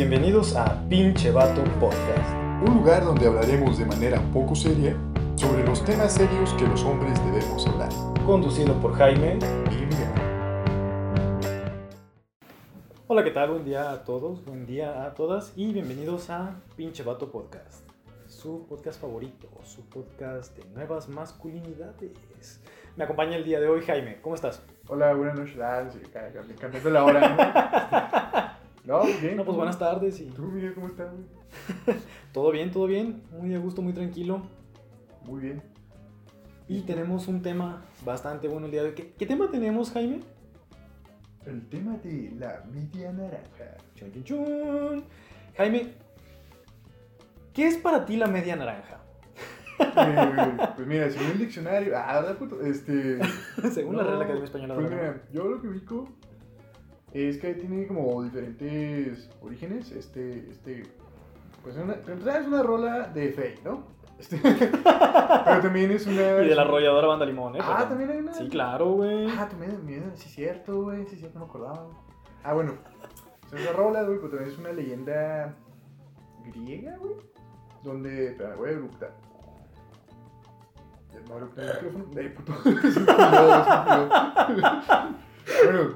Bienvenidos a Pinche Vato Podcast. Un lugar donde hablaremos de manera poco seria sobre los temas serios que los hombres debemos hablar. Conducido por Jaime. Y Miguel. Hola, ¿qué tal? Buen día a todos, buen día a todas y bienvenidos a Pinche Vato Podcast. Su podcast favorito, su podcast de nuevas masculinidades. Me acompaña el día de hoy Jaime. ¿Cómo estás? Hola, buenas noches. Ah, sí, ca- ca- cambiando la hora, ¿no? No, bien. No, pues buenas tardes y ¿Tú, Miguel, cómo estás? güey? todo bien, todo bien. Muy a gusto, muy tranquilo. Muy bien. Y tenemos un tema bastante bueno el día de hoy. ¿Qué, qué tema tenemos, Jaime? El tema de la media naranja. Chun, chun, chun. Jaime, ¿qué es para ti la media naranja? Eh, pues mira, según el diccionario. Ah, ¿verdad, puto? Este. Según la Real Academia Española Pues mira, yo lo que ubico es que tiene como diferentes orígenes. Este. Este. Pues una, en realidad es una rola de Fey, ¿no? Este, pero también es una. Y de la arrolladora banda limón, ¿eh? Ah, también hay una. Sí, claro, güey. Ah, también, sí, cierto, güey. Sí, es cierto, no me acordaba. Ah, bueno. Es una rola, güey, pero también es una leyenda griega, güey. Donde. Espera, voy a eructar. No el micrófono. Eh, puto. Bueno,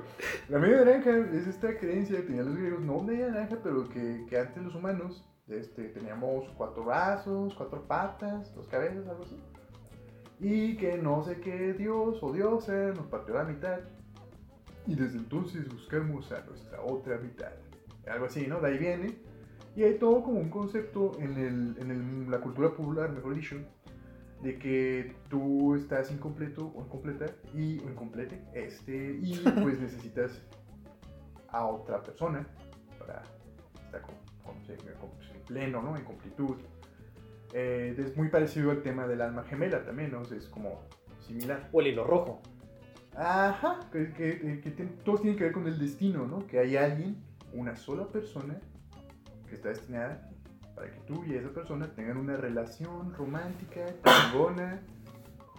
la media naranja es esta creencia que tenían los griegos, no media naranja, pero que, que antes los humanos este, teníamos cuatro brazos, cuatro patas, dos cabezas, algo así. Y que no sé qué dios o diosa nos partió la mitad. Y desde entonces buscamos a nuestra otra mitad. Algo así, ¿no? De ahí viene. Y hay todo como un concepto en, el, en la cultura popular, mejor dicho, de que tú estás incompleto o incompleta y o incomplete, este, y pues necesitas a otra persona para estar con, con- con- en pleno, ¿no? En completud. Eh, es muy parecido al tema del alma gemela también, ¿no? O sea, es como similar. O el hilo rojo. Ajá, que, que, que tiene- todo tiene que ver con el destino, ¿no? Que hay alguien, una sola persona, que está destinada para que tú y esa persona tengan una relación romántica, chingona,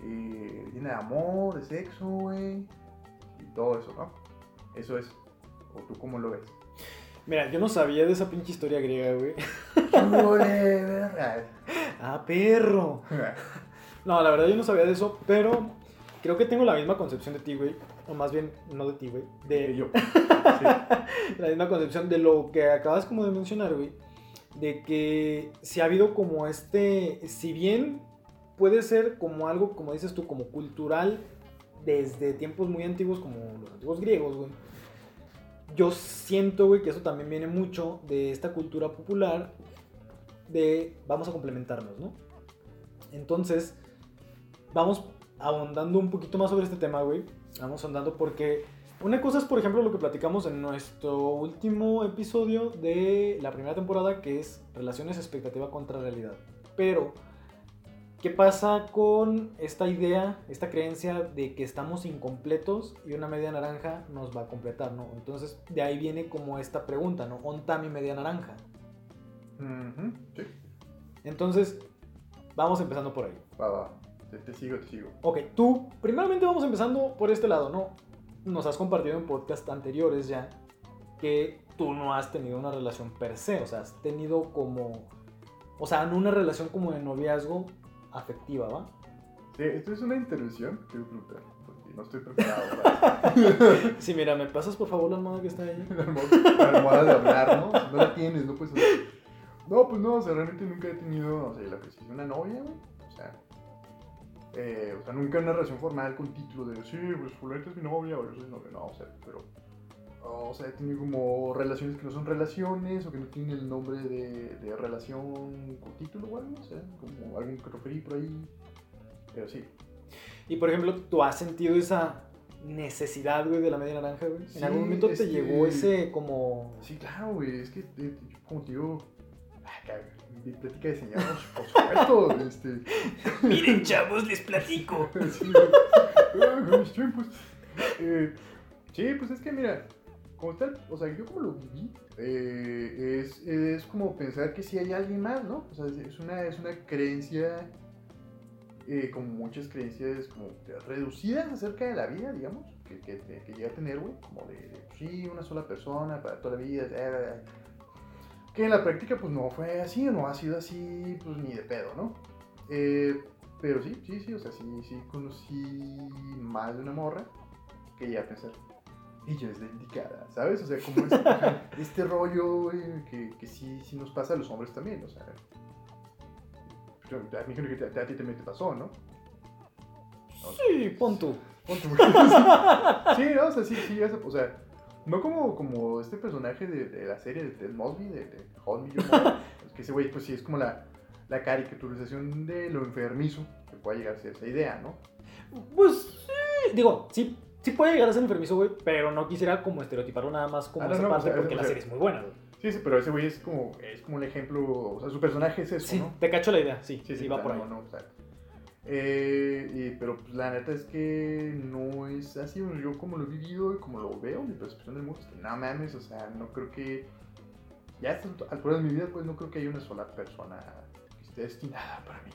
eh, llena de amor, de sexo, güey, y todo eso, ¿no? Eso es. ¿O tú cómo lo ves? Mira, yo no sabía de esa pinche historia griega, güey. Ah, perro. No, la verdad yo no sabía de eso, pero creo que tengo la misma concepción de ti, güey. O más bien, no de ti, güey. De De yo. Sí. la misma concepción de lo que acabas como de mencionar, güey. De que si ha habido como este, si bien puede ser como algo, como dices tú, como cultural desde tiempos muy antiguos, como los antiguos griegos, güey. Yo siento, güey, que eso también viene mucho de esta cultura popular de vamos a complementarnos, ¿no? Entonces, vamos ahondando un poquito más sobre este tema, güey. Vamos ahondando porque una cosa es, por ejemplo, lo que platicamos en nuestro último episodio de la primera temporada, que es relaciones expectativa contra realidad. Pero, ¿qué pasa con esta idea, esta creencia de que estamos incompletos y una media naranja nos va a completar, ¿no? Entonces, de ahí viene como esta pregunta, ¿no? ¿Onta mi media naranja? Ujú, sí. Entonces, vamos empezando por ahí. Va, va. Te, te sigo, te sigo. Ok, tú, primeramente vamos empezando por este lado, ¿no? Nos has compartido en podcast anteriores ya que tú no has tenido una relación per se, o sea, has tenido como, o sea, no una relación como de noviazgo afectiva, ¿va? Sí, esto es una intervención quiero preguntar, porque no estoy preparado para Sí, mira, ¿me pasas por favor la almohada que está ahí? la almohada- de hablar, ¿no? No la tienes, no puedes hacer. No, pues no, o sea, realmente nunca he tenido, o sea, la de una novia, güey. O sea, eh, o sea, nunca una relación formal con título de, sí, pues fulano es mi novia o yo soy novia, no, o sea, pero, o sea, he tenido como relaciones que no son relaciones o que no tienen el nombre de, de relación con título o algo, o sea, como algún que referí por ahí, pero sí. Y por ejemplo, ¿tú has sentido esa necesidad, güey, de la media naranja, güey? Sí, ¿En algún momento te este- llegó ese como... Sí, claro, güey. Es que, eh, como te digo, mi plática de señalos, por supuesto. este, Miren, chavos, les platico. sí, mis tiempos. Eh, sí, pues es que mira, como tal, o sea, yo como lo viví, eh, es, es como pensar que sí hay alguien más, ¿no? O sea, es- es una, es una creencia, eh, como muchas creencias como reducidas acerca de la vida, digamos, que, que, que llega a tener, güey, como de, de, sí, una sola persona para toda la vida, eh, Que en la práctica, pues no fue así, no ha sido así, pues ni de pedo, ¿no? Eh, pero sí, sí, sí, o sea, sí, sí conocí más de una morra que ya pensar, ella es la indicada, ¿sabes? O sea, como este, este rollo que, que sí, sí nos pasa a los hombres también, o sea. A mí creo que a, a ti también te pasó, ¿no? Sí, pon tú. Pon tú. sí, no, o sea, sí, sí, o sea, no como, como este personaje de, de la serie de Ted Mosby, de, de es que ese güey, pues sí, es como la, la caricaturización de lo enfermizo que puede llegar a ser esa idea, ¿no? Pues sí, digo, sí, sí puede llegar a ser enfermizo, güey, pero no quisiera como estereotiparlo nada más como Ah, no, esa no, parte o sea, porque o la serie es muy buena, güey. Sí, sí, pero ese güey es como, es como el ejemplo, o sea, su personaje es eso, Sí, ¿no? te cacho la idea, sí, sí, Sí, sí, va por ahí. no, no, o sea, eh, pero pues, la neta es que no es así, yo como lo he vivido y como lo veo, mi percepción del mundo es que no mames, o sea, no creo que, ya a alturas de mi vida, pues no creo que haya una sola persona que esté destinada para mí.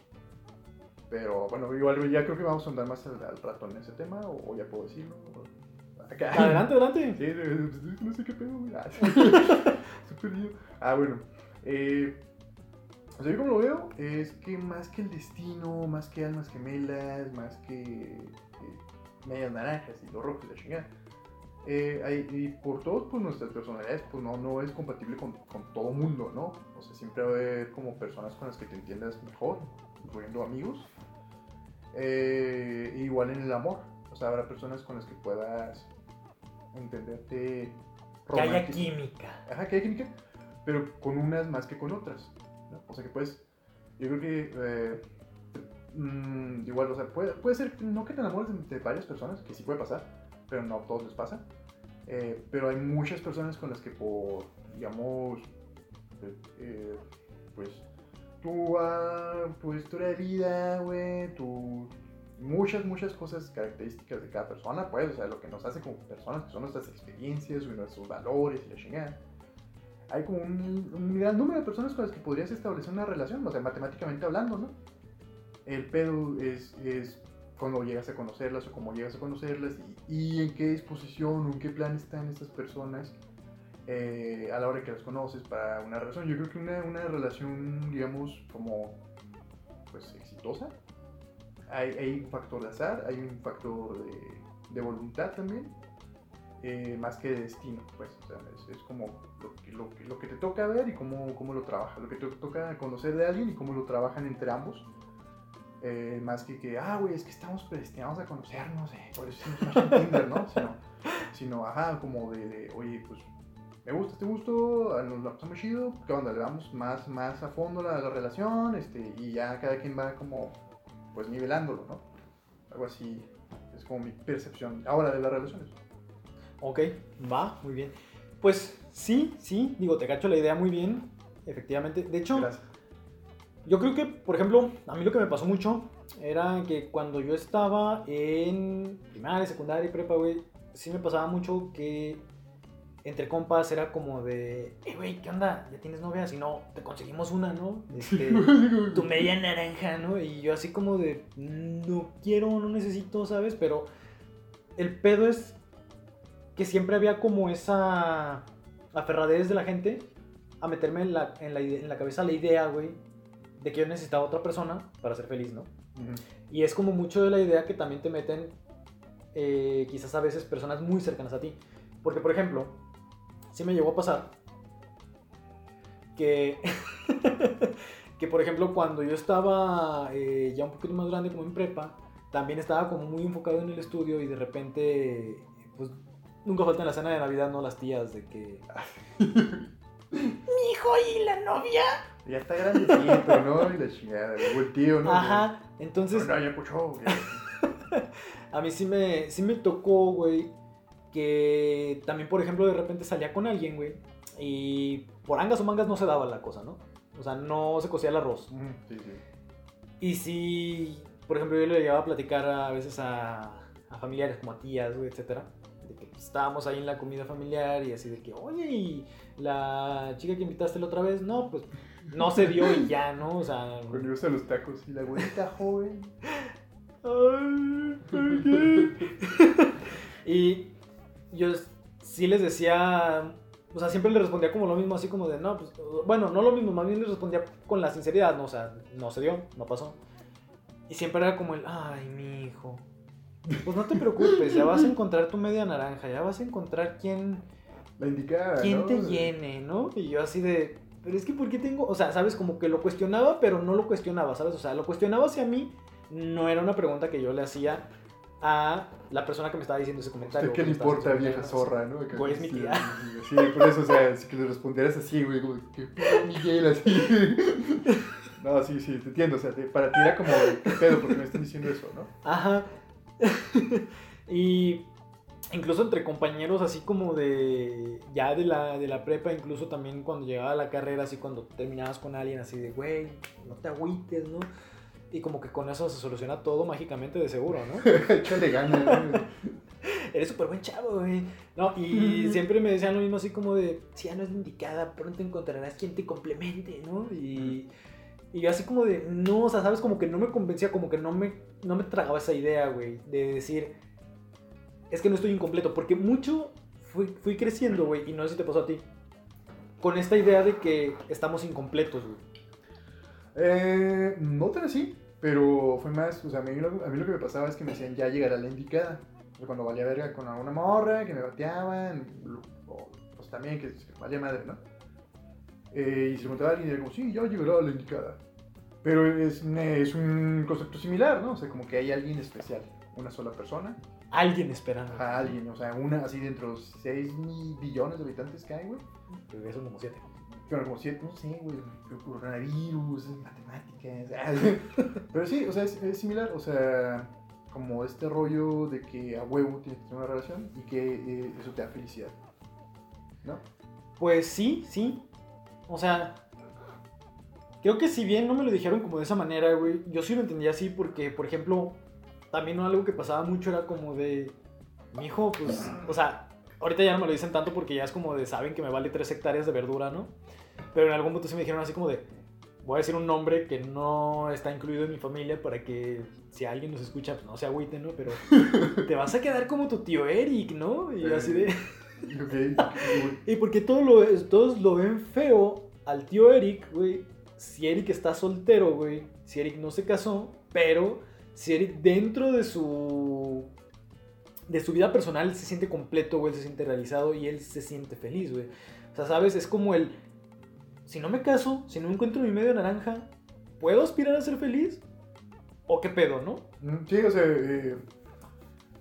Pero bueno, igual ya creo que vamos a andar más al, al rato en ese tema, o, o ya puedo decirlo. Acá. Adelante, adelante. Sí, no sé qué pedo, güey. Ah. Ah, bueno. Eh, o sea, yo como lo veo, es que más que el destino, más que almas gemelas, más que eh, medias naranjas y los rojos y la chingada. eh, hay- y por todos, pues nuestras personalidades, pues no, no es compatible con, con todo mundo, ¿no? O sea, siempre va a haber como personas con las que te entiendas mejor, incluyendo amigos. Eh, igual en el amor. O sea, habrá personas con las que puedas entenderte Que haya química. Ajá, que hay química, pero con unas más que con otras. O sea que puedes, yo creo que eh, mm, igual, o sea, puede, puede ser, no que te enamores de, de varias personas, que sí puede pasar, pero no a todos les pasa. Eh, pero hay muchas personas con las que por, digamos, eh, eh, pues, tu, ah, tu historia de vida, güey, tu... Muchas, muchas cosas características de cada persona, pues, o sea, lo que nos hace como personas, que son nuestras experiencias, nuestros valores y la chingada hay como un, gran número de personas con las que podrías establecer una relación, o sea, matemáticamente hablando, ¿no? El pedo es, es cuando llegas a conocerlas o cómo llegas a conocerlas y, y en qué disposición o en qué plan están estas personas eh, a la hora que las conoces para una relación. Yo creo que una, una relación, digamos, como, pues, exitosa, hay, hay un factor de azar, hay un factor de, de voluntad también eh, más que de destino, pues, o sea, es, es como lo lo, lo que te toca ver y cómo, cómo lo trabajas, lo que te toca conocer de alguien y cómo lo trabajan entre ambos, eh, más que que, ah, güey, es que estamos predestinados a conocernos, eh, por eso hicimos Tinder, ¿no? Sino, sino, ajá, como de, de, oye, pues, me gusta, te gusto, nos la pasamos chido, ¿qué onda? Le damos más, más a fondo la, la relación, este, y ya cada quien va como, pues, nivelándolo, ¿no? Algo así, es como mi percepción ahora de las relaciones. Ok, va, muy bien. Pues sí, sí, digo, te cacho la idea muy bien, efectivamente. De hecho, Gracias. yo creo que, por ejemplo, a mí lo que me pasó mucho era que cuando yo estaba en primaria, secundaria y prepa, güey, sí me pasaba mucho que entre compas era como de, eh, güey, ¿qué onda? ¿Ya tienes novia? Si no, te conseguimos una, ¿no? Este, tu media naranja, ¿no? Y yo así como de, no quiero, no necesito, ¿sabes? Pero el pedo es que siempre había como esa aferradez de la gente a meterme en la, en la, en la cabeza la idea, güey, de que yo necesitaba otra persona para ser feliz, ¿no? Y es como mucho de la idea que también te meten eh, quizás a veces personas muy cercanas a ti. Porque, por ejemplo, sí me llegó a pasar que, que por ejemplo, cuando yo estaba eh, ya un poquito más grande, como en prepa, también estaba como muy enfocado en el estudio y de repente, pues, nunca falta en la cena de Navidad, ¿no? Las tías de que... Mi hijo y la novia. Ya está grandecito, ¿no? Y la chingada, o el tío, ¿no? Ajá, entonces... No, no, ya güey. A mí sí me, sí me tocó, güey, que también, por ejemplo, de repente salía con alguien, güey, y por angas o mangas no se daba la cosa, ¿no? O sea, no se cocía el arroz. Ujú, Sí, sí. Y si, por ejemplo, yo le llegaba a platicar a veces a, a familiares, como a tías, güey, etcétera, de que pues, estábamos ahí en la comida familiar y así de que, oye, y la chica que invitaste la otra vez, no, pues no se dio y ya, ¿no? O sea, Cuando ibas a los tacos y la güerita joven. Ay, ¿por qué? y yo sí les decía o sea, siempre le respondía como lo mismo, así como de, no, pues, bueno, no lo mismo, más bien le respondía con la sinceridad, no, o sea, no se dio, no pasó. Y siempre era como el, ay, mi hijo. Pues no te preocupes, ya vas a encontrar tu media naranja, ya vas a encontrar quién, La indicada. quién ¿no? te llene, ¿no? Y yo así de, pero es que ¿por qué tengo? O sea, sabes, como que lo cuestionaba, pero no lo cuestionaba, ¿sabes? O sea, lo cuestionaba hacia mí, no era una pregunta que yo le hacía a la persona que me estaba diciendo ese comentario. ¿Usted qué le importa, vieja zorra, no? Güey, es mi tía. Sí, por eso, o sea, si que le respondieras así, güey, como, que Miguel, así. No, sí, sí, te entiendo, o sea, para ti era como, ¿qué pedo? porque me están diciendo eso, no? Ajá. y incluso entre compañeros, así como de ya de la, de la prepa, incluso también cuando llegaba a la carrera, así cuando terminabas con alguien, así de, güey, no te agüites, ¿no? Y como que con eso se soluciona todo mágicamente de seguro, ¿no? Échale ganas, ¿no? Eres súper buen chavo, güey. No, y siempre me decían lo mismo así como de, si ya no es indicada, pronto encontrarás quien te complemente, ¿no? Y, y yo así como de, no, o sea, sabes, como que no me convencía, como que no me, no me tragaba esa idea, güey, de decir, es que no estoy incompleto, porque mucho fui, fui creciendo, güey, y no sé si te pasó a ti, con esta idea de que estamos incompletos, güey. Eh, no tan así, pero fue más, o sea, a mí, lo, a mí lo que me pasaba es que me decían, ya llegará la indicada. Cuando valía verga con alguna morra, que me bateaban, o pues también que valía madre, ¿no? Eh, y se preguntaba a alguien y era como, sí, ya llegará la indicada. Pero es, es un concepto similar, ¿no? O sea, como que hay alguien especial, una sola persona, Alguien esperando. a alguien, o sea, una así dentro de los 6 billones de habitantes que hay, güey. Pero son como siete. Pero como si, no sé, güey, coronavirus, matemáticas. Pero sí, o sea, es, es similar, o sea, como este rollo de que a huevo tienes que tener una relación y que eh, eso te da felicidad. ¿No? Pues sí, sí. O sea, creo que si bien no me lo dijeron como de esa manera, güey, yo sí lo entendía así porque, por ejemplo, también algo que pasaba mucho era como de, mi hijo, pues, o sea, ahorita ya no me lo dicen tanto porque ya es como de, saben que me vale 3 hectáreas de verdura, ¿no? Pero en algún punto sí me dijeron así como de, voy a decir un nombre que no está incluido en mi familia para que si alguien nos escucha, pues no se agüite, ¿no? Pero te vas a quedar como tu tío Eric, ¿no? Y así de... Y porque todos lo, todos lo ven feo al tío Eric, güey. Si Eric está soltero, güey. Si Eric no se casó, pero si Eric dentro de su de su vida personal se siente completo, güey, se siente realizado y él se siente feliz, güey. O sea, sabes, es como el si no me caso, si no encuentro mi medio naranja, ¿puedo aspirar a ser feliz? ¿O qué pedo, no? Mm, Sí, o sea, eh,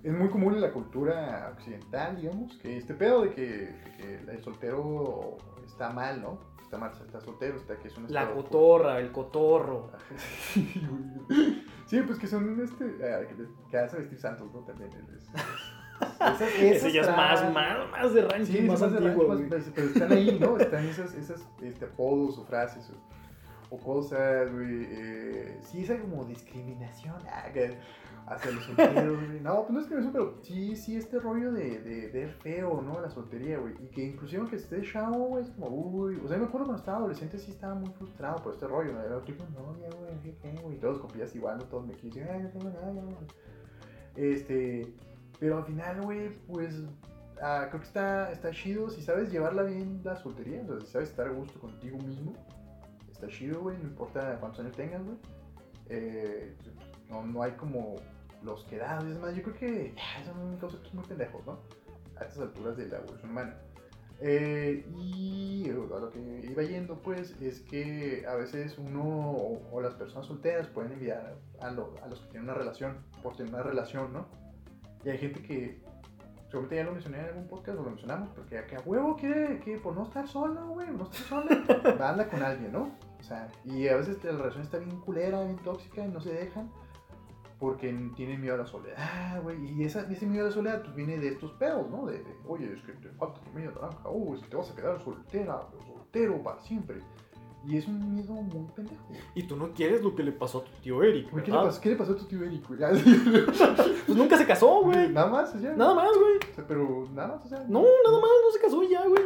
es muy común en la cultura occidental, digamos, que este pedo de que, de que el soltero está mal, ¿no? Está mal, está soltero, está que es un La estado- cotorra, el cotorro. Sí, güey. Sí, pues que son este. ah, que, que hace vestir santos, ¿no? También. es- es- esas- Ese esas ya es más, más, más de ranking, Sí, más más antiguo, rancho, más- pero están ahí, ¿no? Están esas, esas este, apodos o frases o, o cosas, güey. Eh, sí, esa como discriminación ah, que hacia los solteros, güey. No, pues no es discriminación, pero sí, sí, este rollo de, de ver feo, ¿no? La soltería, güey. Y que inclusive aunque esté chavo, güey, es como, uy. O sea, me acuerdo cuando estaba adolescente, sí estaba muy frustrado por este rollo, ¿no? Era tipo, novia, güey, ¿qué, qué? Y todos compillas igual, ¿no? Todos me quisieron, ay, no tengo novia, güey. Este. Pero al final, güey, pues ah, creo que está, está chido si sabes llevarla bien la soltería, o sea, si sabes estar a gusto contigo mismo, está chido, güey, no importa cuántos años tengas, güey. Eh, no, no hay como los quedados, es más, yo creo que ah, son conceptos muy pendejos, ¿no? A estas alturas de la evolución humana. Eh, y a lo que iba yendo, pues, es que a veces uno o, o las personas solteras pueden enviar a, lo- a los que tienen una relación por tener una relación, ¿no? Y hay gente que, seguramente ya lo mencioné en algún podcast o lo mencionamos, porque acá huevo quiere que por no estar solo, güey, no estar sola, anda con alguien, ¿no? O sea, y a veces la relación está bien culera, bien tóxica y no se dejan porque tienen miedo a la soledad, güey. Y esa, ese miedo a la soledad pues, viene de estos pedos, ¿no? De, de, oye, es que te falta tu media naranja, oh, es que te vas a quedar soltera, o soltero para siempre. Y es un miedo muy pendejo. Y tú no quieres lo que le pasó a tu tío Eric, Güey, ¿Qué, le pasó, ¿Qué le pasó a tu tío Eric, güey? Pues nunca se casó, güey. Nada más, o sea, Nada más, güey. o sea, pero nada más, o sea. No, nada más, no se casó ya, güey.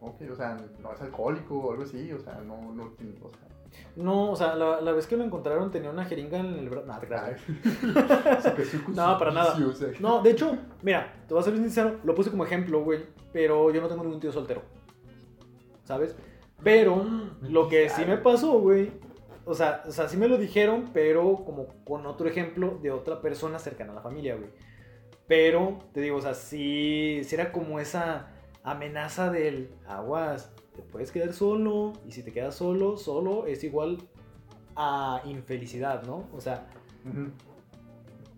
Ok, o sea, no es alcohólico o algo así, o sea, no, no o sea. No, o sea, la, la vez que lo encontraron tenía una jeringa en el brazo. No, No, para nada. No, de hecho, mira, te voy a ser bien sincero, lo puse como ejemplo, güey, pero yo no tengo ningún tío soltero. ¿Sabes? Pero lo que sí me pasó, güey, o sea, o sea, sí me lo dijeron, pero como con otro ejemplo de otra persona cercana a la familia, güey. Pero, te digo, o sea, sí, sí era como esa amenaza del aguas, te puedes quedar solo, y si te quedas solo, solo es igual a infelicidad, ¿no? O sea,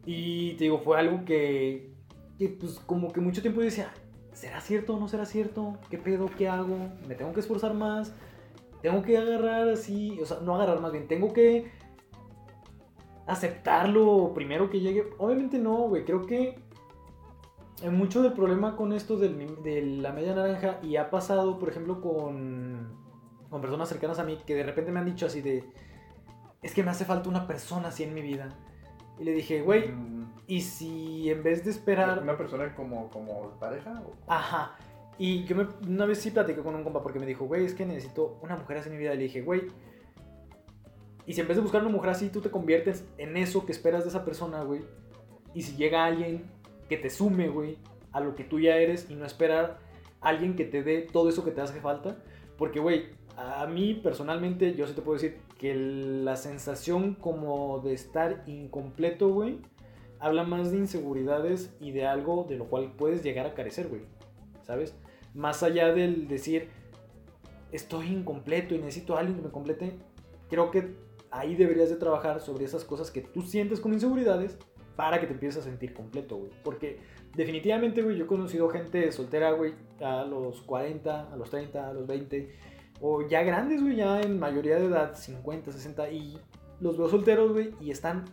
y te digo, fue algo que, que, pues como que mucho tiempo yo decía, ¿será cierto o no será cierto? ¿Qué pedo? ¿Qué hago? ¿Me tengo que esforzar más? ¿Tengo que agarrar así? O sea, no agarrar más bien, tengo que aceptarlo primero que llegue. Obviamente no, güey, creo que mucho del problema con esto del de la media naranja y ha pasado, por ejemplo, con, con personas cercanas a mí que de repente me han dicho así de, es que me hace falta una persona así en mi vida. Y le dije, güey, Mm, ¿y si en vez de esperar... ¿Una persona como, como pareja? O... Ajá. Y yo me- una vez sí platiqué con un compa porque me dijo, güey, es que necesito una mujer así en mi vida. Y le dije, güey, y si en vez de buscar una mujer así, tú te conviertes en eso que esperas de esa persona, güey. Y si llega alguien que te sume, güey, a lo que tú ya eres y no esperar a alguien que te dé todo eso que te hace falta. Porque, güey, a mí personalmente, yo sí te puedo decir que la sensación como de estar incompleto, güey, habla más de inseguridades y de algo de lo cual puedes llegar a carecer, güey. ¿Sabes? Más allá del decir, estoy incompleto y necesito a alguien que me complete, creo que ahí deberías de trabajar sobre esas cosas que tú sientes con inseguridades para que te empieces a sentir completo, güey. Porque definitivamente, güey, yo he conocido gente soltera, güey, a los 40, a los 30, a los 20, o ya grandes, güey, ya en mayoría de edad, 50, 60, y los veo solteros, güey, y están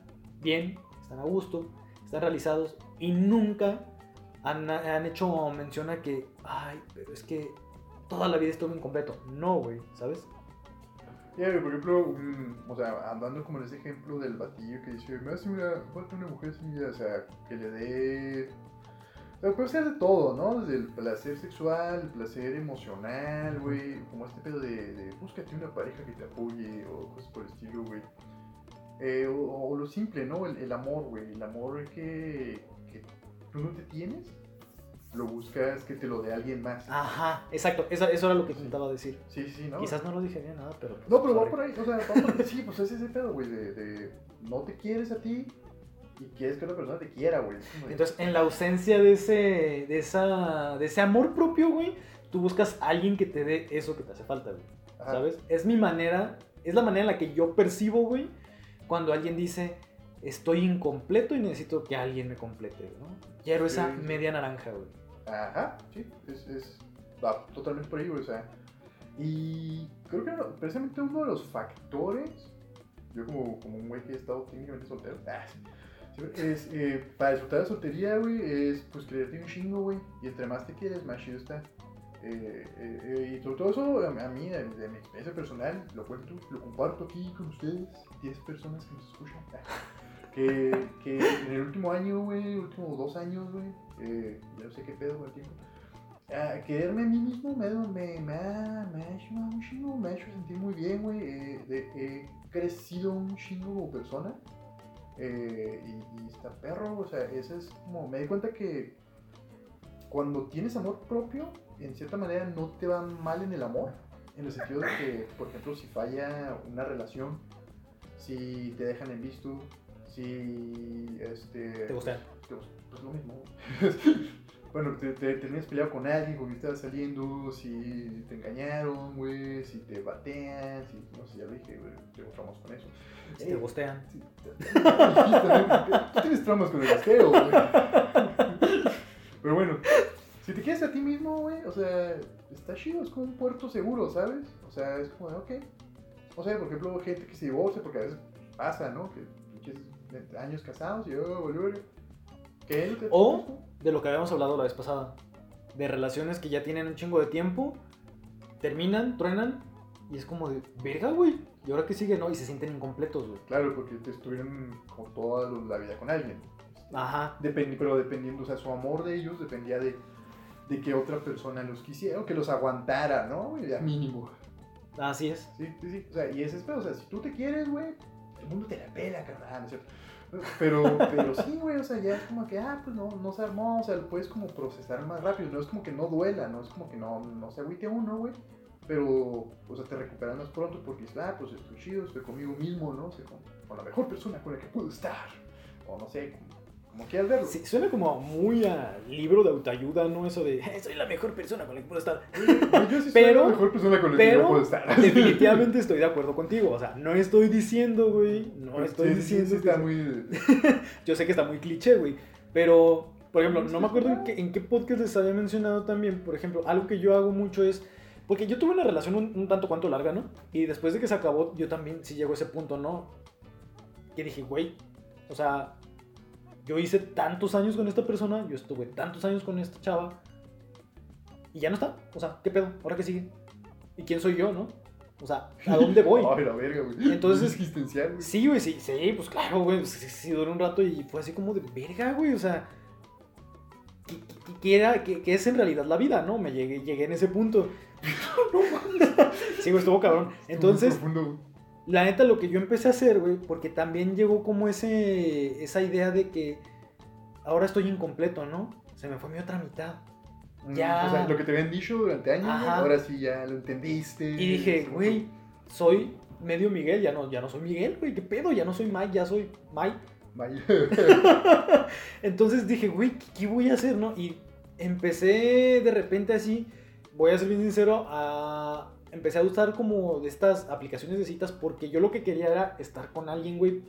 bien, están a gusto, están realizados, y nunca han, hecho mención a que, ay, pero es que toda la vida estuve incompleto. No, güey, ¿sabes? Güey, por ejemplo, un- o sea, andando como en ese ejemplo del batillo que dice, me hace una, falta una mujer así, o sea, que le dé... Puede ser de todo, ¿no? Desde el placer sexual, el placer emocional, güey, como este pedo de, de búscate una pareja que te apoye o cosas por el estilo, güey. Eh, o, lo simple, ¿no? El, el amor, güey, el amor que, que tú no te tienes, lo buscas que te lo dé alguien más. Ajá, exacto, eso, eso era lo que intentaba decir. Sí, sí, ¿no? Quizás no lo dije bien, nada, pero... pues, No, pero va por ahí, o sea, va por ahí. Sí, pues es ese pedo, güey, de, de no te quieres a ti y quieres que otra persona te quiera, güey. Entonces, en la ausencia de ese, de esa, de ese amor propio, güey, tú buscas a alguien que te dé eso que te hace falta, güey. Ajá. ¿Sabes? Es mi manera, es la manera en la que yo percibo, güey, cuando alguien dice, estoy incompleto y necesito que alguien me complete, ¿no? Quiero esa media naranja, güey. Ajá, sí, es, es, va totalmente por ahí, o sea. Y creo que precisamente uno de los factores, yo como, como un güey que he estado técnicamente soltero, ah, es, eh, para disfrutar de la soltería, güey, es pues quererte un chingo, güey, y entre más te quieres, más chido está. Eh, eh, eh, y sobre todo eso, a, mí, de, de mi experiencia personal, lo cuento, lo comparto aquí con ustedes, 10 personas que nos escuchan. Que, que en el último año, güey, últimos dos años, güey, eh, ya no sé qué pedo el tiempo, ah, quererme a mí mismo me, me, me, ha, me ha hecho un chingo, me ha hecho sentir muy bien, güey. eh, he crecido un chingo como persona. eh, y, está perro, o sea, eso es como, me di cuenta que cuando tienes amor propio, en cierta manera no te va mal en el amor. En el sentido de que, por ejemplo, si falla una relación, si te dejan en visto, si este, ¿Te gustan? Pues lo mismo. bueno, te, te terminas peleado con alguien con quien estabas saliendo, si te engañaron, güey, si te batean, si, no sé, ya lo dije, güey, tengo traumas con eso. Si te gustean. Sí, Tú tienes traumas con el gasteo, güey. Pero bueno, si te quieres a ti mismo, güey, o sea, está chido, es como un puerto seguro, ¿sabes? O sea, es como ok. O sea, por ejemplo, gente que se divorcia, porque a veces pasa, ¿no? Que pinches años casados y yo, volver. ¿Qué O de lo que habíamos hablado la vez pasada. De relaciones que ya tienen un chingo de tiempo, terminan, truenan, y es como de, verga, güey. Y ahora que sigue, ¿no? Y se sienten incompletos, güey. Claro, porque te estuvieron como toda la vida con alguien. Ajá. Dependi- pero dependiendo, o sea, su amor de ellos dependía de, de que otra persona los quisiera o que los aguantara, ¿no? Ya mínimo. Así es. Sí, sí, sí. O sea, y ese es pedo. O sea, si tú te quieres, güey, el mundo te la pela, carnal. No es cierto. Pero, pero sí, güey, o sea, ya es como que, ah, pues no, no se armó, o sea, puedes como procesar más rápido, no es como que no duela, no es como que no, no se agüite uno, güey, pero, o sea, te recuperas más pronto porque dices, ah, pues estoy chido, estoy conmigo mismo, ¿no? O sea, con, con la mejor persona con la que puedo estar, o no sé, como, como quieras verlo. Sí, suena como muy a libro de autoayuda, ¿no? Eso de, "Eh, soy la mejor persona con la que puedo estar. Yo sí Pero- soy la mejor persona con la que Pero puedo estar. definitivamente estoy de acuerdo contigo. O sea, no estoy diciendo, güey. No estoy Sí, sí, sí, diciendo. sí, que- está muy... Yo sé que está muy cliché, güey. Pero, por ejemplo, no me acuerdo en qué, en qué podcast les había mencionado también. Por ejemplo, algo que yo hago mucho es. Porque yo tuve una relación un, un tanto cuanto larga, ¿no? Y después de que se acabó, yo también sí llego a ese punto, ¿no? Que dije, güey, o sea, yo hice tantos años con esta persona, yo estuve tantos años con esta chava, y ya no está. O sea, ¿qué pedo? ¿Ahora qué sigue? ¿Y quién soy yo, no? O sea, ¿a dónde voy? Ay, la verga, güey. Entonces- Es existencial, güey. Sí, güey, sí, sí, pues claro, güey, pues, sí, sí, duró un rato y fue así como de verga, güey, o sea, ¿qué, qué- qué era, qué, qué es en realidad la vida, no? Me llegué, llegué en ese punto. Sí, güey, estuvo cabrón. Entonces, profundo. La neta, lo que yo empecé a hacer, güey, porque también llegó como ese, esa idea de que ahora estoy incompleto, ¿no? Se me fue mi otra mitad. Mm, Ya. O sea, lo que te habían dicho durante años, Ajá. ahora sí ya lo entendiste. Y dije, güey, soy medio Miguel, ya no, ya no soy Miguel, güey, ¿qué pedo? Ya no soy Mike, ya soy Mike. Vaya. Entonces dije, güey, ¿qué, qué voy a hacer, no? Y empecé de repente así, voy a ser bien sincero, a... empecé a usar como de estas aplicaciones de citas porque yo lo que quería era estar con alguien, güey,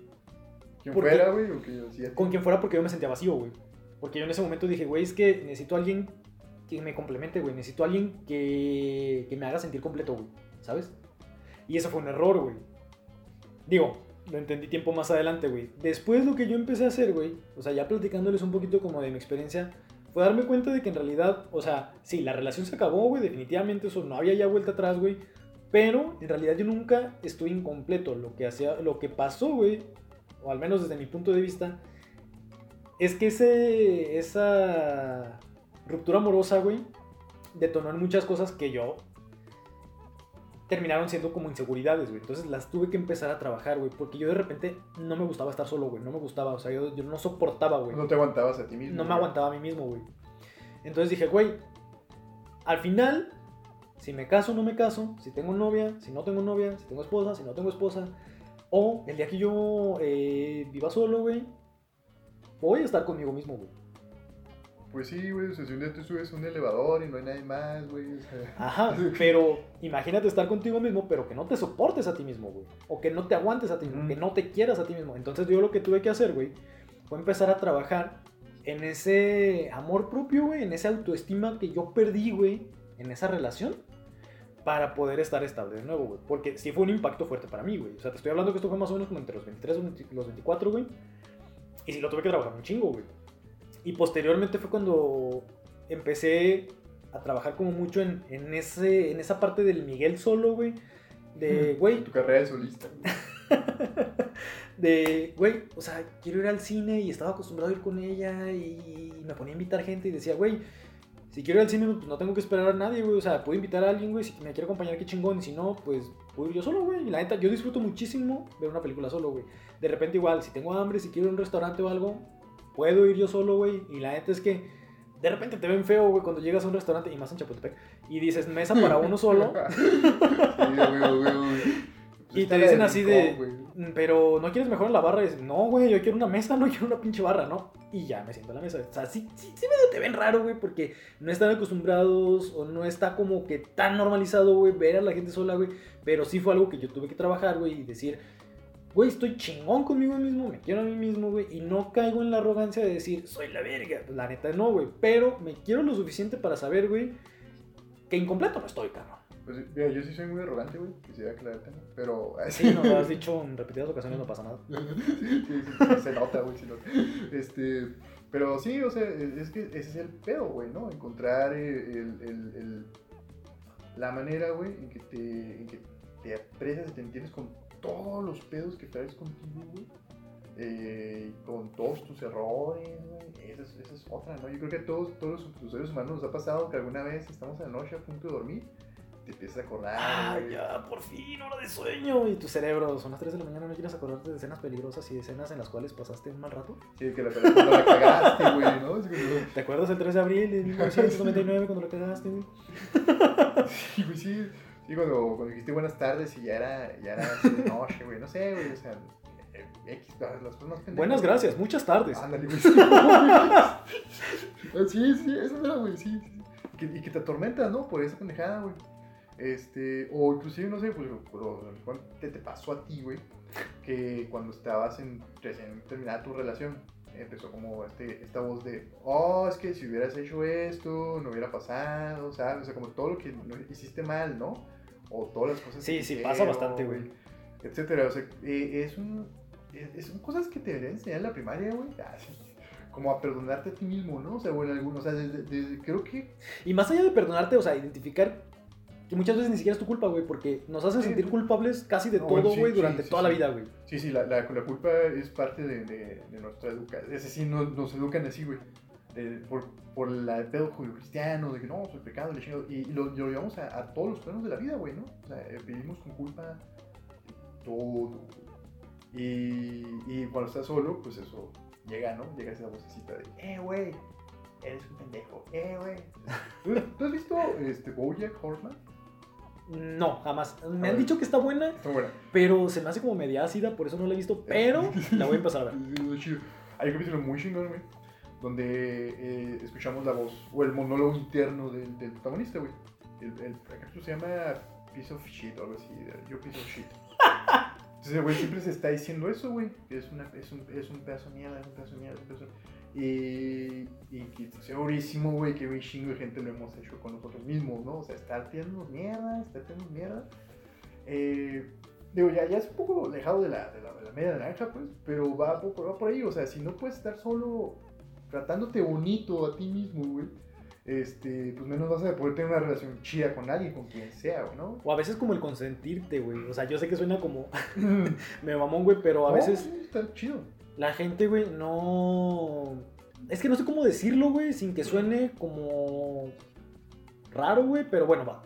¿Quién fuera, güey? O que yo con quien fuera porque yo me sentía vacío, güey. Porque yo en ese momento dije, güey, es que necesito a alguien que me complemente, güey. Necesito a alguien que, que me haga sentir completo, güey. ¿Sabes? Y eso fue un error, güey. Digo, lo entendí tiempo más adelante, güey. Después lo que yo empecé a hacer, güey, o sea, ya platicándoles un poquito como de mi experiencia, fue darme cuenta de que en realidad, o sea, sí, la relación se acabó, güey, definitivamente eso no había ya vuelta atrás, güey. Pero en realidad yo nunca estuve incompleto. Lo que, hacía, lo que pasó, güey, o al menos desde mi punto de vista, es que ese, esa ruptura amorosa, güey, detonó en muchas cosas que yo terminaron siendo como inseguridades, güey. Entonces las tuve que empezar a trabajar, güey, porque yo de repente no me gustaba estar solo, güey. No me gustaba, o sea, yo, yo no soportaba, güey. No te aguantabas a ti mismo. No me güey. aguantaba a mí mismo, güey. Entonces dije, güey, al final, si me caso o no me caso, si tengo novia, si no tengo novia, si tengo esposa, si no tengo esposa, o el día que yo eh, viva solo, güey, voy a estar conmigo mismo, güey. Pues sí, güey. O sea, si un día te subes un elevador y no hay nadie más, güey. O sea. Ajá, pero imagínate estar contigo mismo, pero que no te soportes a ti mismo, güey. O que no te aguantes a ti mismo, que no te quieras a ti mismo. Entonces yo lo que tuve que hacer, güey, fue empezar a trabajar en ese amor propio, güey, en esa autoestima que yo perdí, güey, en esa relación, para poder estar estable de nuevo, güey. Porque sí fue un impacto fuerte para mí, güey. O sea, te estoy hablando que esto fue más o menos como entre los 23 y los 24, güey. Y sí lo tuve que trabajar un chingo, güey. Y posteriormente fue cuando empecé a trabajar como mucho en, en, ese, en esa parte del Miguel solo, güey. De, güey, Tu carrera de solista. de, güey, o sea, quiero ir al cine y estaba acostumbrado a ir con ella y, me ponía a invitar gente y decía, güey, si quiero ir al cine, pues no tengo que esperar a nadie, güey. O sea, puedo invitar a alguien, güey, si me quiere acompañar, qué chingón. Y si no, pues puedo ir yo solo, güey. Y la neta, yo disfruto muchísimo ver una película solo, güey. De repente, igual, si tengo hambre, si quiero ir a un restaurante o algo, puedo ir yo solo, güey. Y la neta es que de repente te ven feo, güey, cuando llegas a un restaurante, y más en Chapultepec, y dices, mesa para uno solo. sí, güey, güey, güey. Y te Está la dicen así de. "Mm, pero no quieres mejor en la barra. Y dices, no, güey, yo quiero una mesa, no quiero una pinche barra, ¿no? Y ya me siento en la mesa. O sea, sí, sí, sí medio te ven raro, güey, porque no están acostumbrados o no está como que tan normalizado, güey, ver a la gente sola, güey. Pero sí fue algo que yo tuve que trabajar, güey, y decir, güey, estoy chingón conmigo mismo, me quiero a mí mismo, güey, y no caigo en la arrogancia de decir, soy la verga. La neta no, güey, pero me quiero lo suficiente para saber, güey, que incompleto no estoy, cabrón. Pues, mira, yo sí soy muy arrogante, güey. Quisiera aclararte, ¿no? Pero. Sí, nos lo has dicho en repetidas ocasiones, no pasa nada. Sí, sí, sí, se nota, güey, se nota. Este, pero sí, o sea, es que ese es el pedo, güey, ¿no? Encontrar el, el- el- el- la manera, güey, en que te, en que te aprecias y te entiendes con todos los pedos que traes contigo, güey. Eh, con todos tus errores, güey. Esa es, esa es otra, ¿no? Yo creo que a todos, todos los, seres humanos nos ha pasado que alguna vez estamos en la noche a punto de dormir, te empiezas a acordar. Ah, güey. ya, por fin, hora de sueño. Y tu cerebro, son las 3 de la mañana, no quieres acordarte de escenas peligrosas y de escenas en las cuales pasaste un mal rato. Sí, que la cuando la cagaste, güey, ¿no? Es como- ¿Te acuerdas el 3 de abril de 1999 cuando lo cagaste, güey? Sí, güey, sí. Sí, cuando, cuando dijiste buenas tardes y ya era, ya era noche, güey. No sé, güey, o sea, eh, X, las cosas más pendejas. Buenas gracias, muchas tardes. Ándale, güey. Sí, sí, eso era, güey, sí. sí. Que- y que te atormentas, ¿no? Por esa pendejada, güey. Este, o inclusive, no sé, pues, pero te pasó a ti, güey, que cuando estabas en recién terminada tu relación, empezó como este, esta voz de, oh, es que si hubieras hecho esto, no hubiera pasado, ¿sabes? O sea, como todo lo que hiciste mal, ¿no? O todas las cosas Sí, que sí, pasa bastante, güey. Etcétera, o sea, eh, es un... es- son cosas que te deberían enseñar en la primaria, güey. Ah, sí. Como a perdonarte a ti mismo, ¿no? O sea, o en algunos, o sea, desde, desde- creo que... Y más allá de perdonarte, o sea, identificar que muchas veces ni siquiera es tu culpa, güey, porque nos hace Sí. sentir culpables casi de No, todo, güey, sí, durante sí, toda la vida, güey. Sí, sí, la, la, la culpa es parte de, de, de nuestra educación. Es decir, nos, nos educan así, güey. por, por la- el pedo judío-cristiano, de que no, soy pecado, le chingado. Y, lo, lo llevamos a, a todos los planos de la vida, güey, ¿no? O sea, eh, vivimos con culpa todo. Y, y cuando estás solo, pues eso llega, ¿no? Llega esa vocecita de, eh, güey, eres un pendejo, eh, güey. ¿Tú, tú has visto este, Bojack Horseman? No, jamás. Me han dicho que está buena, Está buena. pero se me hace como media ácida, por eso no la he visto, pero la voy a empezar a ver. Hay un capítulo muy chingón, güey, donde eh, escuchamos la voz o el monólogo interno del, del protagonista, güey. El, el, el capítulo se llama Piece of Shit o algo así, Yo Piece of Shit. Entonces, el güey siempre se está diciendo eso, güey, que es, una, es, un, es un pedazo de mierda, es un pedazo de mierda, es un pedazo de... Y, y que estoy segurísimo, güey, que un chingo de gente lo hemos hecho con nosotros mismos, ¿no? O sea, estar tirándonos mierda, estar tirándonos mierda. Eh, digo, ya, ya es un poco alejado de la, de la, de la media naranja, pues, pero va por, va por ahí, o sea, si no puedes estar solo tratándote bonito a ti mismo, güey, este, pues menos vas a poder tener una relación chida con alguien, con quien sea, güey, ¿no? O a veces como el consentirte, güey. O sea, yo sé que suena como me mamón, güey, pero a No, veces sí, está chido. La gente, güey, no... Es que no sé cómo decirlo, güey, sin que suene como raro, güey, pero bueno, va.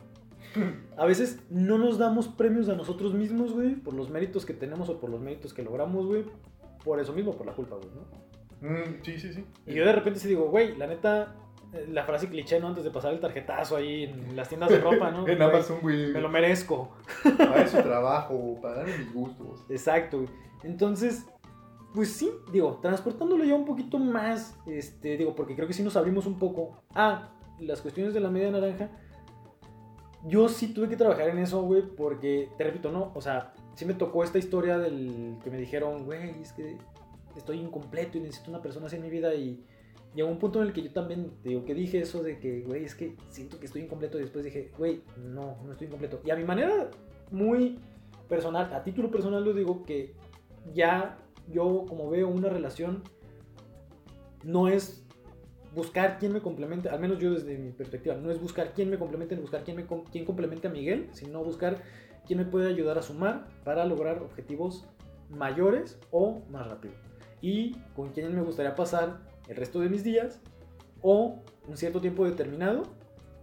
A veces no nos damos premios a nosotros mismos, güey, por los méritos que tenemos o por los méritos que logramos, güey. Por eso mismo, por la culpa, güey, ¿no? Mm, sí, sí, sí. Y yo de repente sí digo, güey, la neta, eh, la frase cliché, ¿no? Antes de pasar el tarjetazo ahí en las tiendas de ropa, ¿no? en Amazon, güey, Me lo merezco. para su trabajo, para darme mis gustos. Exacto, güey. Entonces, pues sí, digo, transportándolo ya un poquito más, este, digo, porque creo que sí nos abrimos un poco a las cuestiones de la media naranja. Yo sí tuve que trabajar en eso, güey, porque, te repito, no, o sea, sí me tocó esta historia del que me dijeron, güey, es que estoy incompleto y necesito una persona así en mi vida y llegó un punto en el que yo también, digo, que dije eso de que, güey, es que siento que estoy incompleto y después dije, güey, no, no estoy incompleto. Y a mi manera muy personal, a título personal lo digo que ya yo como veo una relación no es buscar quién me complemente, al menos yo desde mi perspectiva, no es buscar quién me complemente, buscar quién, me, quién complemente a Miguel, sino buscar quién me puede ayudar a sumar para lograr objetivos mayores o más rápido. Y con quién me gustaría pasar el resto de mis días o un cierto tiempo determinado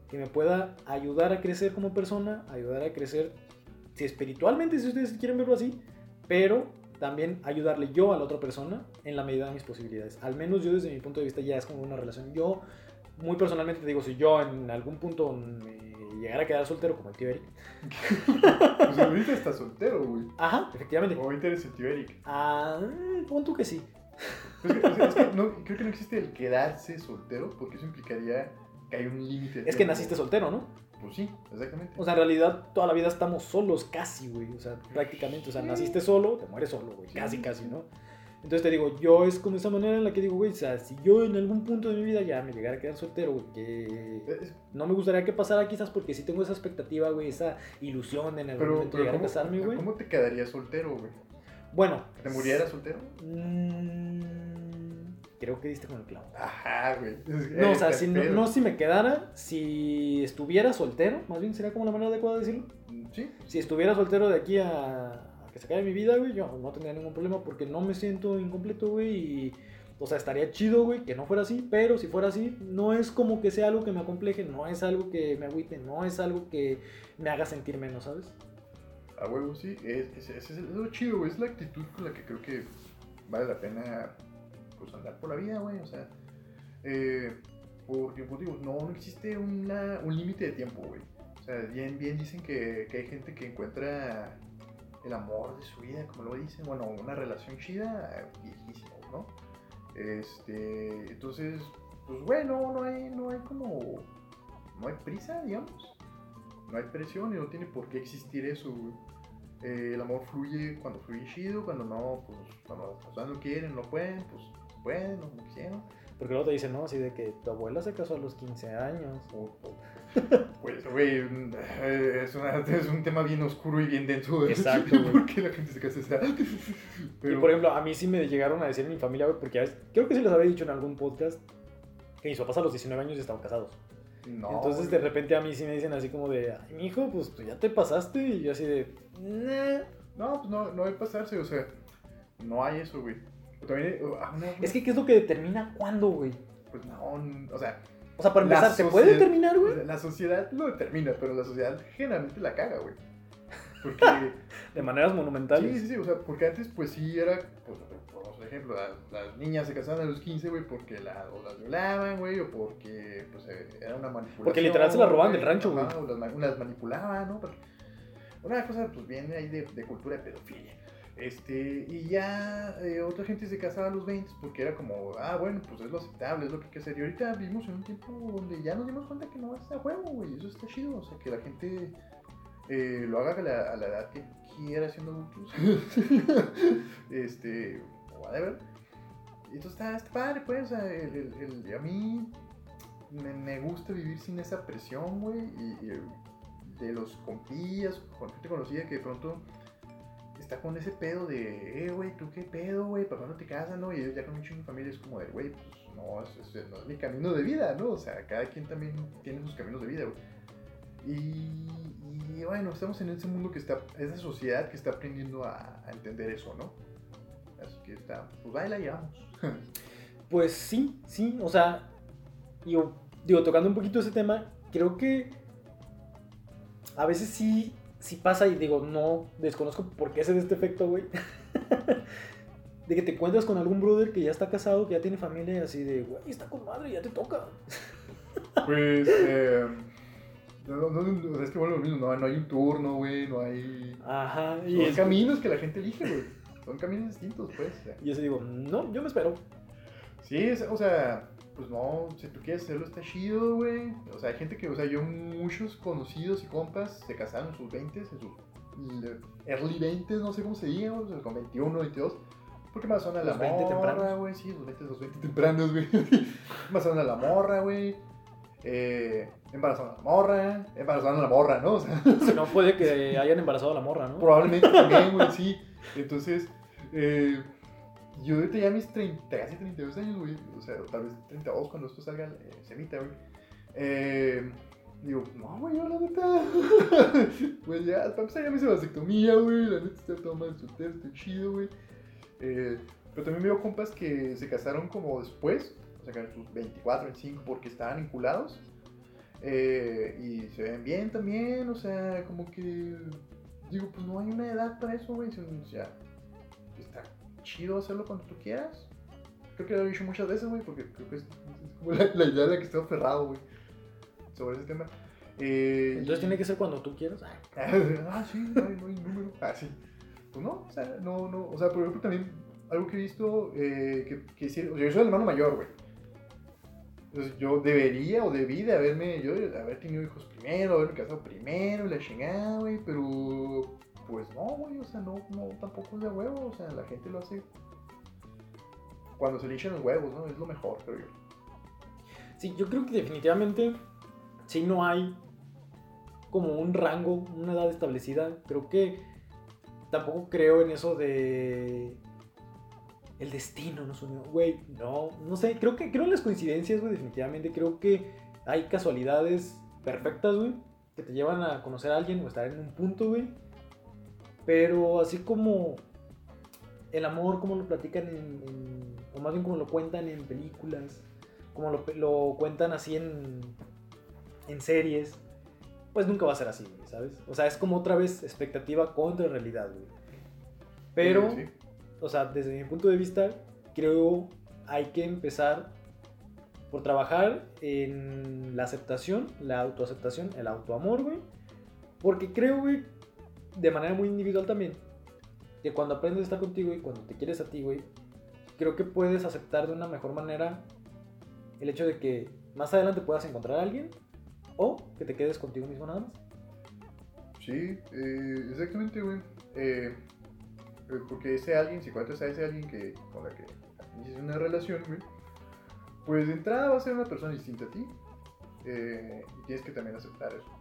que me pueda ayudar a crecer como persona, ayudar a crecer, si espiritualmente, si ustedes quieren verlo así, pero también ayudarle yo a la otra persona en la medida de mis posibilidades. Al menos yo desde mi punto de vista ya es como una relación. Yo muy personalmente te digo, si yo en algún punto me llegara a quedar soltero como el tío Eric. Pues ahorita estás soltero, güey. Ajá, efectivamente. Ahorita eres el tío Eric. Ah, pon tú que sí. Es que, es no, creo que no existe el quedarse soltero, porque eso implicaría que hay un límite. Es que naciste soltero, ¿no? Pues sí, exactamente. O sea, en realidad toda la vida estamos solos casi, güey. O sea, prácticamente. O sea, naciste solo, te mueres solo, güey. Casi, casi, ¿no? Entonces te digo, yo es como esa manera en la que digo, güey, o sea, si yo en algún punto de mi vida ya me llegara a quedar soltero, güey, que no me gustaría que pasara quizás porque sí tengo esa expectativa, güey, esa ilusión de en algún pero, momento pero llegar a ¿cómo, casarme, güey. ¿cómo te quedarías soltero, güey? Bueno. ¿Te murieras soltero? mm, creo que diste con el clavo. Ajá, güey. No, o sea, si no, no si me quedara, si estuviera soltero, más bien sería como la manera adecuada de decirlo. Sí, Si estuviera soltero de aquí a, a que se acabe mi vida, güey, yo no tendría ningún problema porque no me siento incompleto, güey. Y O sea, estaría chido, güey, que no fuera así, pero si fuera así, no es como que sea algo que me acompleje, no es algo que me agüite, no es algo que me haga sentir menos, ¿sabes? A huevo, sí, es, es, es, lo chido, güey, es la actitud con la que creo que vale la pena, pues, andar por la vida, güey, o sea, eh, porque, pues, no, no existe un límite de tiempo, güey. O sea, bien, bien dicen que, hay gente que encuentra el amor de su vida, como lo dicen, bueno, una relación chida, viejísimo, ¿no? Este, entonces, pues bueno, no hay, no hay como, no hay prisa, digamos, no hay presión y no tiene por qué existir eso, eh, el amor fluye cuando fluye chido, cuando no, pues cuando, cuando quieren, no pueden, pues pueden, no, no quisieron. Porque luego te dicen, ¿no? Así de que tu abuela se casó a los 15 años. Pues, güey, eh, es, es, un tema bien oscuro y bien denso. Exacto, güey. ¿Por qué la gente se casa? Pero... Y por ejemplo, a mí sí me llegaron a decir en mi familia, güey, porque creo que sí les había dicho en algún podcast que mis papás a los 19 años estaban casados. No, Entonces de repente a mí sí me dicen así como de, ay, mi hijo, pues tú ya te pasaste. Y yo así de, No, pues no, no hay pasarse, o sea, no hay eso, güey. También, ah, es que, ¿qué es lo que determina cuándo, güey? Pues no, o sea. O sea, para empezar, ¿se puede determinar, güey? La sociedad lo determina, pero la sociedad generalmente la caga, güey. Porque. de maneras monumentales. Sí, sí, sí, o sea, porque antes, pues sí era. Pues, por ejemplo, las, niñas se casaban a los 15, güey, porque la, o las violaban, güey, o porque pues, eh, era una manipulación. Porque literal se las robaban del rancho, güey. O las, las manipulaban, ¿no? Porque una cosa, pues viene ahí de, de cultura de pedofilia. Este, y ya eh, otra gente se casaba a los 20 porque era como, ah, bueno, pues es lo aceptable, es lo que hay que hacer. Y ahorita vivimos en un tiempo donde ya nos dimos cuenta que no es a juego, güey. Eso está chido. O sea, que la gente eh, lo haga a la, edad que quiera siendo adultos. este, whatever. Y entonces está, está padre, pues. Sea, el, el, a mí me, gusta vivir sin esa presión, güey. Y, y, de los compillas, con gente conocida que de pronto está con ese pedo de, eh, güey, ¿tú qué pedo, güey? ¿Para cuándo te casas, no? Y ellos ya con chingo de familia es como de, güey, pues no es, no es mi camino de vida, ¿no? O sea, cada quien también tiene sus caminos de vida, güey. Y, y, bueno, estamos en ese mundo que está, esa sociedad que está aprendiendo a, a entender eso, ¿no? Así que está, pues ahí la llevamos. pues sí, sí, o sea, digo, digo, tocando un poquito ese tema, creo que a veces sí si pasa y digo, no, desconozco por qué hace este efecto, güey. de que te encuentras con algún brother que ya está casado, que ya tiene familia y así de, güey, está con madre, ya te toca. pues, eh, no, no, es que bueno, lo mismo, no, no hay un turno, güey, no hay... Ajá. Y Son caminos que la gente elige, güey. Son caminos distintos, pues. Y yo se digo, no, yo me espero. Sí, o sea, pues no, si tú quieres hacerlo está chido, güey. O sea, hay gente que, o sea, yo muchos conocidos y compas se casaron en sus 20, en sus early 20, no sé cómo se diga, o sea, con 21, 22. Porque más son a la morra, güey. Sí, los 20, los 20 tempranos, güey. más son a la morra, güey. Eh, embarazaron a la morra, embarazaron a la morra, ¿no? O sea, no puede que hayan embarazado a la morra, ¿no? Probablemente también, güey, sí. Entonces, eh, yo ya mis 30, casi 32 años, güey. O sea, tal vez 32 cuando esto salga, eh, se emita, güey. Eh, digo, no, güey, yo la neta. pues ya, para empezar, ya me hice vasectomía, güey. La neta está todo mal soltero, está chido, güey. Eh, pero también veo compas que se casaron como después, o sea, que sus 24, 25, porque estaban vinculados. Eh, y se ven bien también, o sea, como que. Digo, pues no hay una edad para eso, güey. O sea, está chido hacerlo cuando tú quieras. Creo que lo he dicho muchas veces, güey, porque creo que es, como la, idea de la que estoy aferrado, güey, sobre ese tema. Eh, Entonces tiene que ser cuando tú quieras. ah, sí, no hay, no hay número. Ah, sí. Pues no, o sea, no, no. O sea, por ejemplo, también algo que he visto, eh, que, que o sea, yo soy el hermano mayor, güey. Entonces yo debería o debí de haberme, yo haber tenido hijos primero, haberme casado primero, la chingada, güey, pero pues no, güey, o sea, no, no, tampoco es de huevo, o sea, la gente lo hace cuando se le los huevos, ¿no? Es lo mejor, creo yo. Sí, yo creo que definitivamente, si no hay como un rango, una edad establecida, creo que tampoco creo en eso de el destino nos unió, güey, no, no sé, creo que creo en las coincidencias, güey, definitivamente, creo que hay casualidades perfectas, güey, que te llevan a conocer a alguien o estar en un punto, güey, pero así como el amor como lo platican en, en- o más bien como lo cuentan en películas, como lo, lo cuentan así en, en series, pues nunca va a ser así, güey, ¿sabes? O sea, es como otra vez expectativa contra realidad, güey. Pero, Sí, sí. o sea, desde mi punto de vista, creo hay que empezar por trabajar en la aceptación, la autoaceptación, el autoamor, güey. Porque creo, güey, de manera muy individual también, que cuando aprendes a estar contigo y cuando te quieres a ti, güey, creo que puedes aceptar de una mejor manera el hecho de que más adelante puedas encontrar a alguien o que te quedes contigo mismo nada más. Sí, eh, exactamente, güey. Eh, eh, porque ese alguien, si encuentras a ese alguien que, con la que inicias una relación, güey, pues de entrada va a ser una persona distinta a ti. y tienes que también aceptar eso.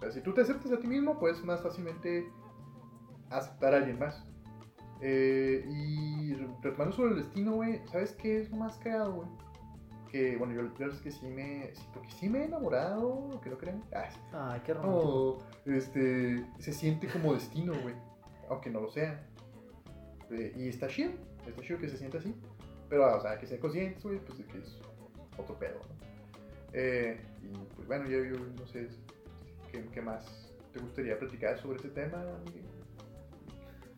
O sea, si tú te aceptas a ti mismo, puedes más fácilmente aceptar a alguien más. Eh, y retomando sobre el destino, güey, ¿sabes qué es lo más cagado, güey? Que, bueno, yo la verdad es que sí me, sí, porque sí me he enamorado, que no crean. Ah. Ay, qué romántico. No, este, se siente como destino, güey. Aunque no lo sea. Eh, y está chido, está chido que se sienta así. Pero, o sea, que sea consciente, güey, pues de que es otro pedo, ¿no? Eh, y pues bueno, yo, yo no sé ¿qué, qué más te gustaría platicar sobre este tema?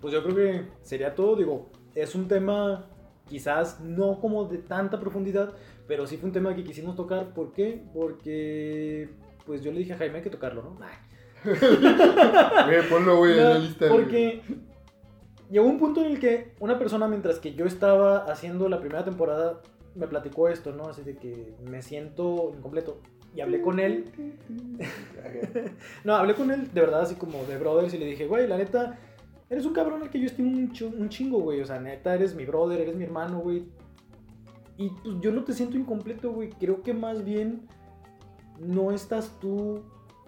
Pues yo creo que sería todo, digo, es un tema quizás no como de tanta profundidad, pero sí fue un tema que quisimos tocar, ¿por qué? Porque pues yo le dije a Jaime que tocarlo, ¿no? Güey, ponlo, güey, en la lista. güey. Porque llegó un punto en el que una persona, mientras que yo estaba haciendo la primera temporada, me platicó esto, ¿no? Así de que me siento incompleto. Y hablé con él. No, hablé con él de verdad, así como de brothers, y le dije, güey, la neta, eres un cabrón al que yo estimo un, un chingo, güey. O sea, neta, eres mi brother, eres mi hermano, güey. Y pues yo no te siento incompleto, güey. Creo que más bien no estás tú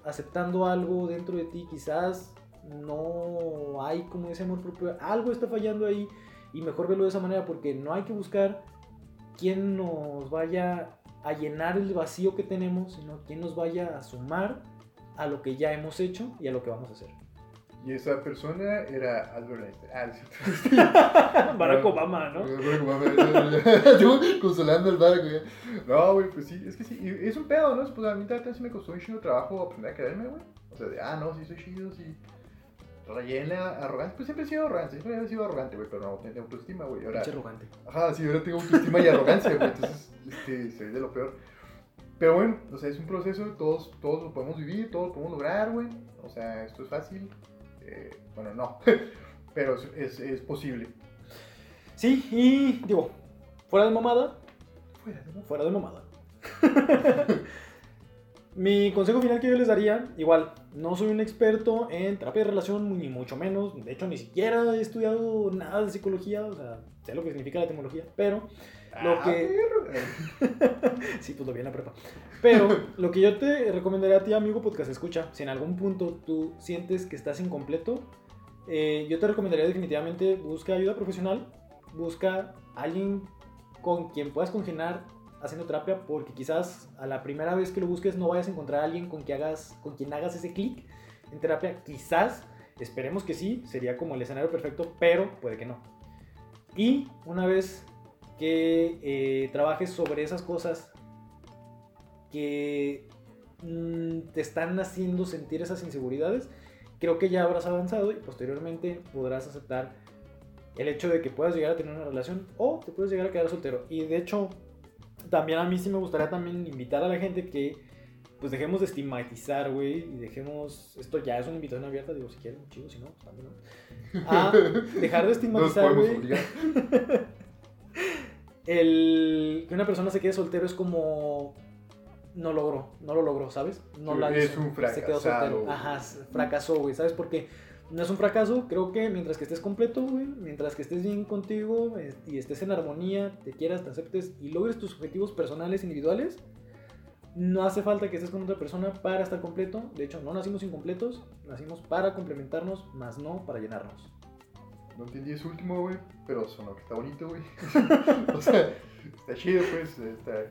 aceptando algo dentro de ti. Quizás no hay como ese amor propio. Algo está fallando ahí. Y mejor verlo de esa manera porque no hay que buscar quién nos vaya a llenar el vacío que tenemos, sino quién nos vaya a sumar a lo que ya hemos hecho y a lo que vamos a hacer. Y esa persona era Albert Einstein. Ah, cierto. Barack Obama, ¿no? Barack Obama, Yo consolando al Barack, güey. No, güey, pues sí, es que sí. y es un pedo, ¿no? Pues a mí también sí me costó un chingo de trabajo aprender a quererme, güey. O sea, de, ah, no, sí soy chido, sí. Rayé la arrogancia. Pues siempre he sido arrogante, siempre he sido arrogante, güey, pero no tenía autoestima, güey. Ahora, arrogante. ajá, sí, ahora tengo autoestima y arrogancia, güey. Entonces, este, soy de lo peor. Pero bueno, o sea, es un proceso, todos, todos lo podemos vivir, todos lo podemos lograr, güey. O sea, esto es fácil. Eh, bueno, no, pero es, es, es posible. Sí, y digo, fuera de mamada, Fuera, ¿no? fuera de mamada. Mi consejo final que yo les daría, igual, no soy un experto en terapia de relación, ni mucho menos, de hecho ni siquiera he estudiado nada de psicología, o sea, sé lo que significa la etimología, pero Lo Ah, que-. Sí, pues lo vi en la prepa. Pero lo que yo te recomendaría a ti, amigo podcast escucha, si en algún punto tú sientes que estás incompleto, eh, yo te recomendaría definitivamente busca ayuda profesional, busca alguien con quien puedas congeniar haciendo terapia, porque quizás a la primera vez que lo busques no vayas a encontrar a alguien con, que hagas, con quien hagas ese clic en terapia. Quizás, esperemos que sí, sería como el escenario perfecto, pero puede que no. Y una vez que eh, trabajes sobre esas cosas que mm, te están haciendo sentir esas inseguridades, creo que ya habrás avanzado y posteriormente podrás aceptar el hecho de que puedas llegar a tener una relación o te puedes llegar a quedar soltero. Y de hecho, también a mí sí me gustaría también invitar a la gente que pues dejemos de estigmatizar, güey, y dejemos, esto ya es una invitación abierta, digo, si quieren, chido, si no, pues también no. A dejar de estigmatizar, güey, el que una persona se quede soltero es como no logró, no lo logró, ¿sabes? No la es hizo, un Se quedó fracasado, soltero. Ajá, fracasó, güey, ¿sabes? Porque no es un fracaso, creo que mientras que estés completo, güey, mientras que estés bien contigo y estés en armonía, te quieras, te aceptes y logres tus objetivos personales individuales, no hace falta que estés con otra persona para estar completo. De hecho, no nacimos incompletos, nacimos para complementarnos, más no para llenarnos. No entendí eso último, güey, pero sonó que está bonito, güey. o sea, está chido, pues, está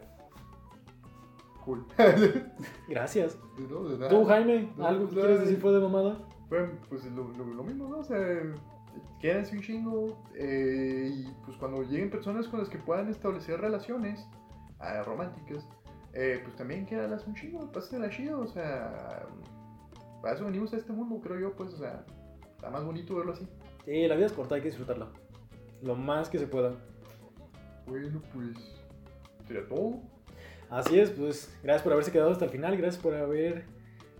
cool. Gracias. no, de nada. Tú, Jaime, No, ¿algo que pues, quieres decir fue de mamada? Bueno, pues lo, lo, lo mismo, ¿no? O sea, quédense un chingo. eh, y pues cuando lleguen personas con las que puedan establecer relaciones ah, románticas, eh, pues también quédalas un chingo, pásensela chido. O sea, para eso venimos a este mundo, creo yo, pues, o sea, está más bonito verlo así. Sí, la vida es corta, hay que disfrutarla. Lo más que se pueda. Bueno, pues, sería todo. Así es, pues gracias por haberse quedado hasta el final, gracias por haber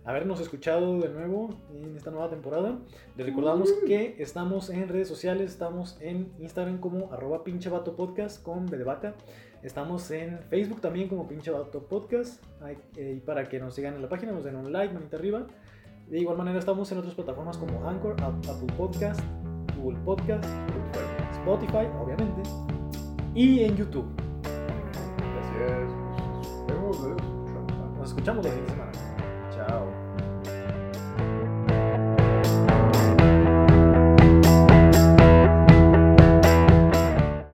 habernos escuchado de nuevo en esta nueva temporada. Les recordamos que estamos en redes sociales, estamos en Instagram como arroba pinche vato podcast con B de vaca. Estamos en Facebook también como pinche vato podcast. Eh, y para que nos sigan en la página, nos den un like, manita arriba. De igual manera estamos en otras plataformas como Anchor, Ap- Apple Podcast, Google Podcast, Spotify, obviamente. Y en YouTube. Gracias. Nos vemos, adiós. Nos escuchamos la siguiente semana. Ciao.